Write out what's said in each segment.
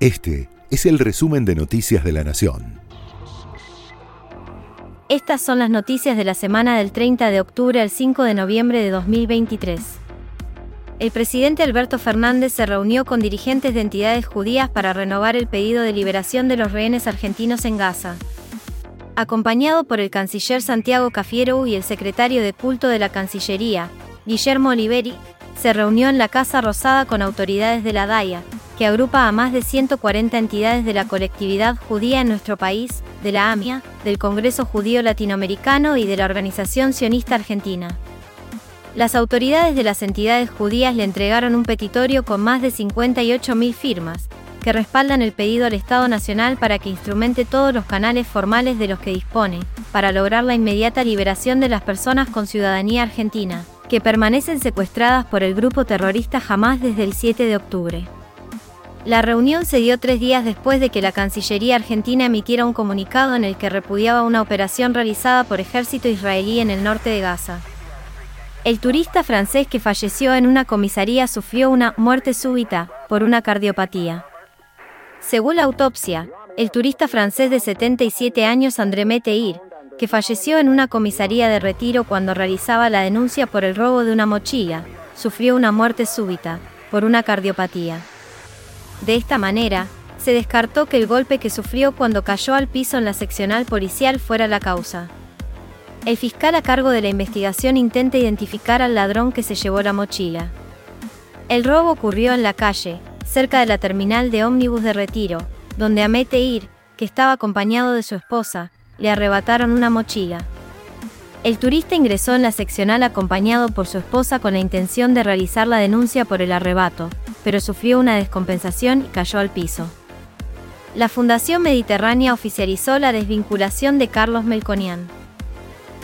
Este es el resumen de Noticias de la Nación. Estas son las noticias de la semana del 30 de octubre al 5 de noviembre de 2023. El presidente Alberto Fernández se reunió con dirigentes de entidades judías para renovar el pedido de liberación de los rehenes argentinos en Gaza. Acompañado por el canciller Santiago Cafiero y el secretario de culto de la Cancillería, Guillermo Oliveri, se reunió en la Casa Rosada con autoridades de la DAIA, que agrupa a más de 140 entidades de la colectividad judía en nuestro país, de la AMIA, del Congreso Judío Latinoamericano y de la Organización Sionista Argentina. Las autoridades de las entidades judías le entregaron un petitorio con más de 58.000 firmas, que respaldan el pedido al Estado Nacional para que instrumente todos los canales formales de los que dispone, para lograr la inmediata liberación de las personas con ciudadanía argentina, que permanecen secuestradas por el grupo terrorista Hamas desde el 7 de octubre. La reunión se dio tres días después de que la Cancillería argentina emitiera un comunicado en el que repudiaba una operación realizada por ejército israelí en el norte de Gaza. El turista francés que falleció en una comisaría sufrió una muerte súbita por una cardiopatía. Según la autopsia, el turista francés de 77 años André Meteir, que falleció en una comisaría de retiro cuando realizaba la denuncia por el robo de una mochila, sufrió una muerte súbita por una cardiopatía. De esta manera, se descartó que el golpe que sufrió cuando cayó al piso en la seccional policial fuera la causa. El fiscal a cargo de la investigación intenta identificar al ladrón que se llevó la mochila. El robo ocurrió en la calle, cerca de la terminal de ómnibus de retiro, donde a Meteir, que estaba acompañado de su esposa, le arrebataron una mochila. El turista ingresó en la seccional acompañado por su esposa con la intención de realizar la denuncia por el arrebato, pero sufrió una descompensación y cayó al piso. La Fundación Mediterránea oficializó la desvinculación de Carlos Melconian.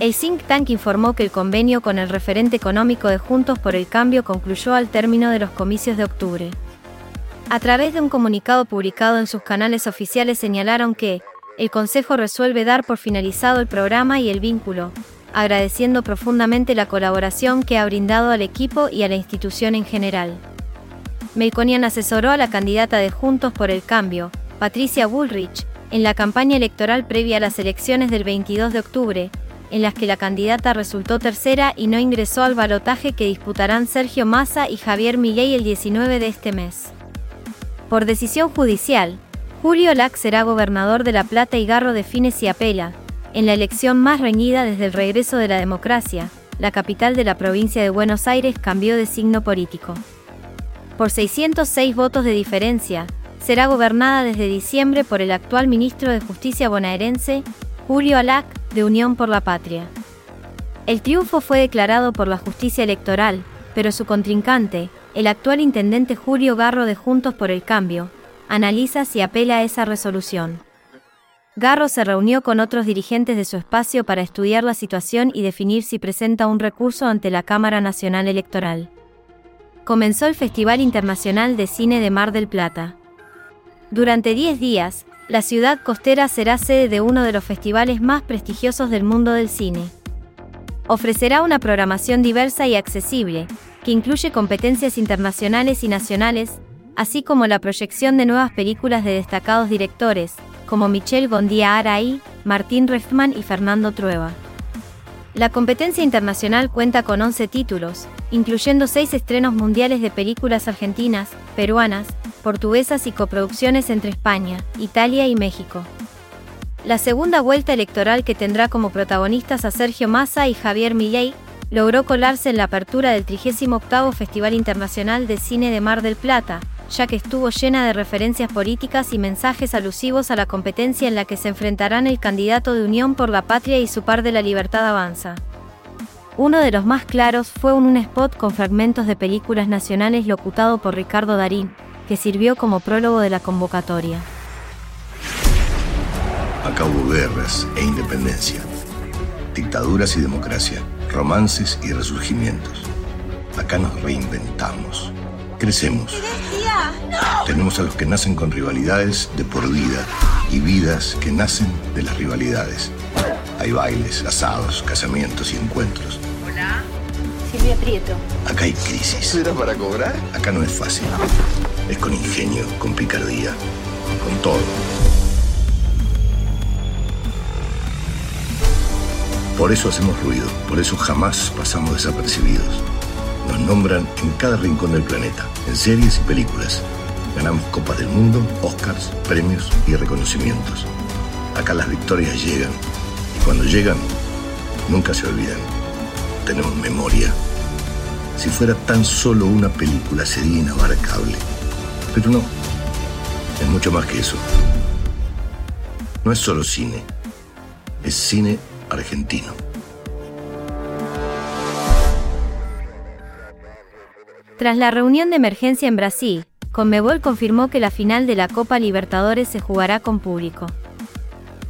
El think tank informó que el convenio con el referente económico de Juntos por el Cambio concluyó al término de los comicios de octubre. A través de un comunicado publicado en sus canales oficiales señalaron que, el Consejo resuelve dar por finalizado el programa y el vínculo, agradeciendo profundamente la colaboración que ha brindado al equipo y a la institución en general. Melconian asesoró a la candidata de Juntos por el Cambio, Patricia Bullrich, en la campaña electoral previa a las elecciones del 22 de octubre, en las que la candidata resultó tercera y no ingresó al balotaje que disputarán Sergio Massa y Javier Milei el 19 de este mes. Por decisión judicial, Julio Lac será gobernador de La Plata y Garro define si apela, en la elección más reñida desde el regreso de la democracia, la capital de la provincia de Buenos Aires cambió de signo político por 606 votos de diferencia, será gobernada desde diciembre por el actual ministro de Justicia bonaerense, Julio Alac, de Unión por la Patria. El triunfo fue declarado por la justicia electoral, pero su contrincante, el actual intendente Julio Garro de Juntos por el Cambio, analiza si apela a esa resolución. Garro se reunió con otros dirigentes de su espacio para estudiar la situación y definir si presenta un recurso ante la Cámara Nacional Electoral comenzó el Festival Internacional de Cine de Mar del Plata. Durante 10 días, la ciudad costera será sede de uno de los festivales más prestigiosos del mundo del cine. Ofrecerá una programación diversa y accesible, que incluye competencias internacionales y nacionales, así como la proyección de nuevas películas de destacados directores, como Michel Gondía Araí, Martín Refman y Fernando Trueba. La competencia internacional cuenta con 11 títulos, incluyendo 6 estrenos mundiales de películas argentinas, peruanas, portuguesas y coproducciones entre España, Italia y México. La segunda vuelta electoral que tendrá como protagonistas a Sergio Massa y Javier Milei logró colarse en la apertura del 38 Festival Internacional de Cine de Mar del Plata, ya que estuvo llena de referencias políticas y mensajes alusivos a la competencia en la que se enfrentarán el candidato de Unión por la Patria y su par de la Libertad Avanza. Uno de los más claros fue un, spot con fragmentos de películas nacionales locutado por Ricardo Darín, que sirvió como prólogo de la convocatoria. Acá hubo guerras e independencia, dictaduras y democracia, romances y resurgimientos. Acá nos reinventamos, crecemos tenemos a los que nacen con rivalidades de por vida y vidas que nacen de las rivalidades. Hay bailes, asados, casamientos y encuentros. Hola. Silvia Prieto. Acá hay crisis. ¿Era para cobrar? Acá no es fácil. Es con ingenio, con picardía, con todo. Por eso hacemos ruido, por eso jamás pasamos desapercibidos. Nos nombran en cada rincón del planeta, en series y películas. Ganamos Copas del Mundo, Oscars, premios y reconocimientos. Acá las victorias llegan cuando llegan, nunca se olvidan. Tenemos memoria. Si fuera tan solo una película sería inabarcable. Pero no, es mucho más que eso. No es solo cine, es cine argentino. Tras la reunión de emergencia en Brasil, Conmebol confirmó que la final de la Copa Libertadores se jugará con público.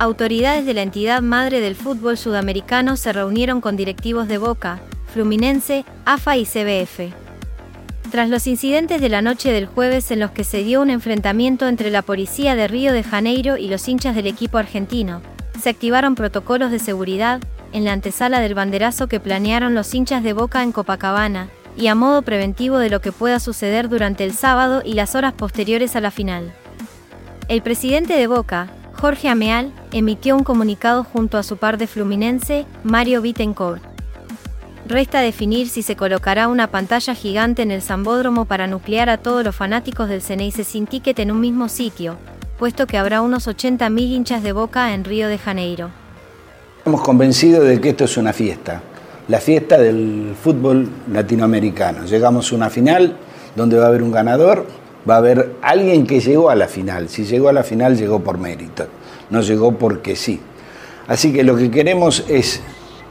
Autoridades de la entidad madre del fútbol sudamericano se reunieron con directivos de Boca, Fluminense, AFA y CBF. Tras los incidentes de la noche del jueves en los que se dio un enfrentamiento entre la policía de Río de Janeiro y los hinchas del equipo argentino, se activaron protocolos de seguridad en la antesala del banderazo que planearon los hinchas de Boca en Copacabana, y a modo preventivo de lo que pueda suceder durante el sábado y las horas posteriores a la final. El presidente de Boca, Jorge Ameal, emitió un comunicado junto a su par de Fluminense, Mario Bittencourt. Resta definir si se colocará una pantalla gigante en el Zambódromo para nuclear a todos los fanáticos del Ceneice sin ticket en un mismo sitio, puesto que habrá unos 80.000 hinchas de Boca en Río de Janeiro. Estamos convencidos de que esto es una fiesta, la fiesta del fútbol latinoamericano. Llegamos a una final donde va a haber un ganador, va a haber alguien que llegó a la final. Si llegó a la final, llegó por mérito, no llegó porque sí. Así que lo que queremos es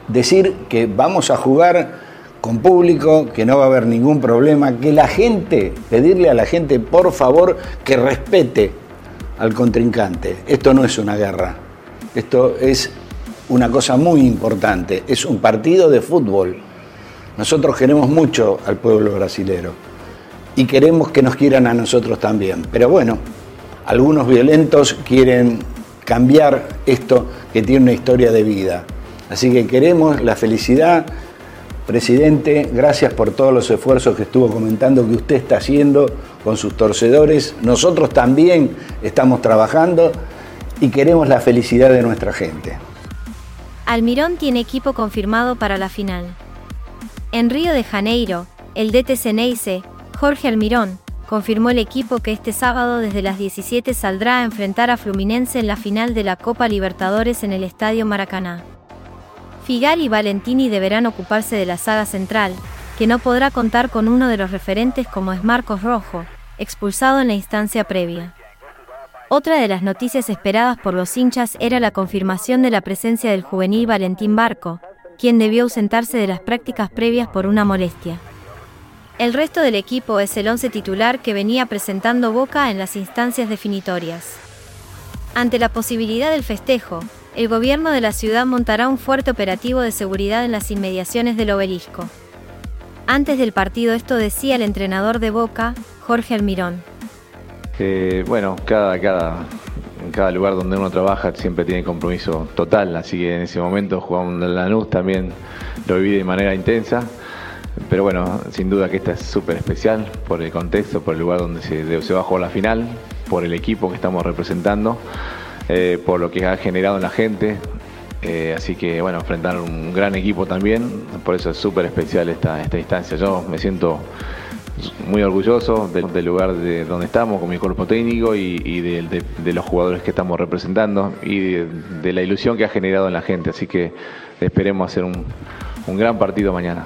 decir que vamos a jugar con público, que no va a haber ningún problema, que la gente, pedirle a la gente por favor que respete al contrincante. Esto no es una guerra, esto es una cosa muy importante, es un partido de fútbol. Nosotros queremos mucho al pueblo brasilero y queremos que nos quieran a nosotros también. Pero bueno, algunos violentos quieren cambiar esto que tiene una historia de vida. Así que queremos la felicidad. Presidente, gracias por todos los esfuerzos que estuvo comentando que usted está haciendo con sus torcedores. Nosotros también estamos trabajando y queremos la felicidad de nuestra gente. Almirón tiene equipo confirmado para la final. En Río de Janeiro, el DT Ceneice, Jorge Almirón, confirmó el equipo que este sábado desde las 17 saldrá a enfrentar a Fluminense en la final de la Copa Libertadores en el Estadio Maracaná. Figal y Valentini deberán ocuparse de la saga central, que no podrá contar con uno de los referentes como es Marcos Rojo, expulsado en la instancia previa. Otra de las noticias esperadas por los hinchas era la confirmación de la presencia del juvenil Valentín Barco, quien debió ausentarse de las prácticas previas por una molestia. El resto del equipo es el once titular que venía presentando Boca en las instancias definitorias. Ante la posibilidad del festejo, el gobierno de la ciudad montará un fuerte operativo de seguridad en las inmediaciones del obelisco. Antes del partido esto decía el entrenador de Boca, Jorge Almirón. Eh, bueno, cada, cada, en cada lugar donde uno trabaja siempre tiene compromiso total, así que en ese momento jugamos en Lanús también lo viví de manera intensa. Pero bueno, sin duda que esta es súper especial por el contexto, por el lugar donde se, va a jugar la final, por el equipo que estamos representando. Eh, por lo que ha generado en la gente. Eh, así que bueno, enfrentar un gran equipo también, por eso es súper especial esta, esta instancia. Yo me siento muy orgulloso del, lugar de donde estamos, con mi cuerpo técnico y, de, los jugadores que estamos representando y de, la ilusión que ha generado en la gente. Así que esperemos hacer un, un gran partido mañana.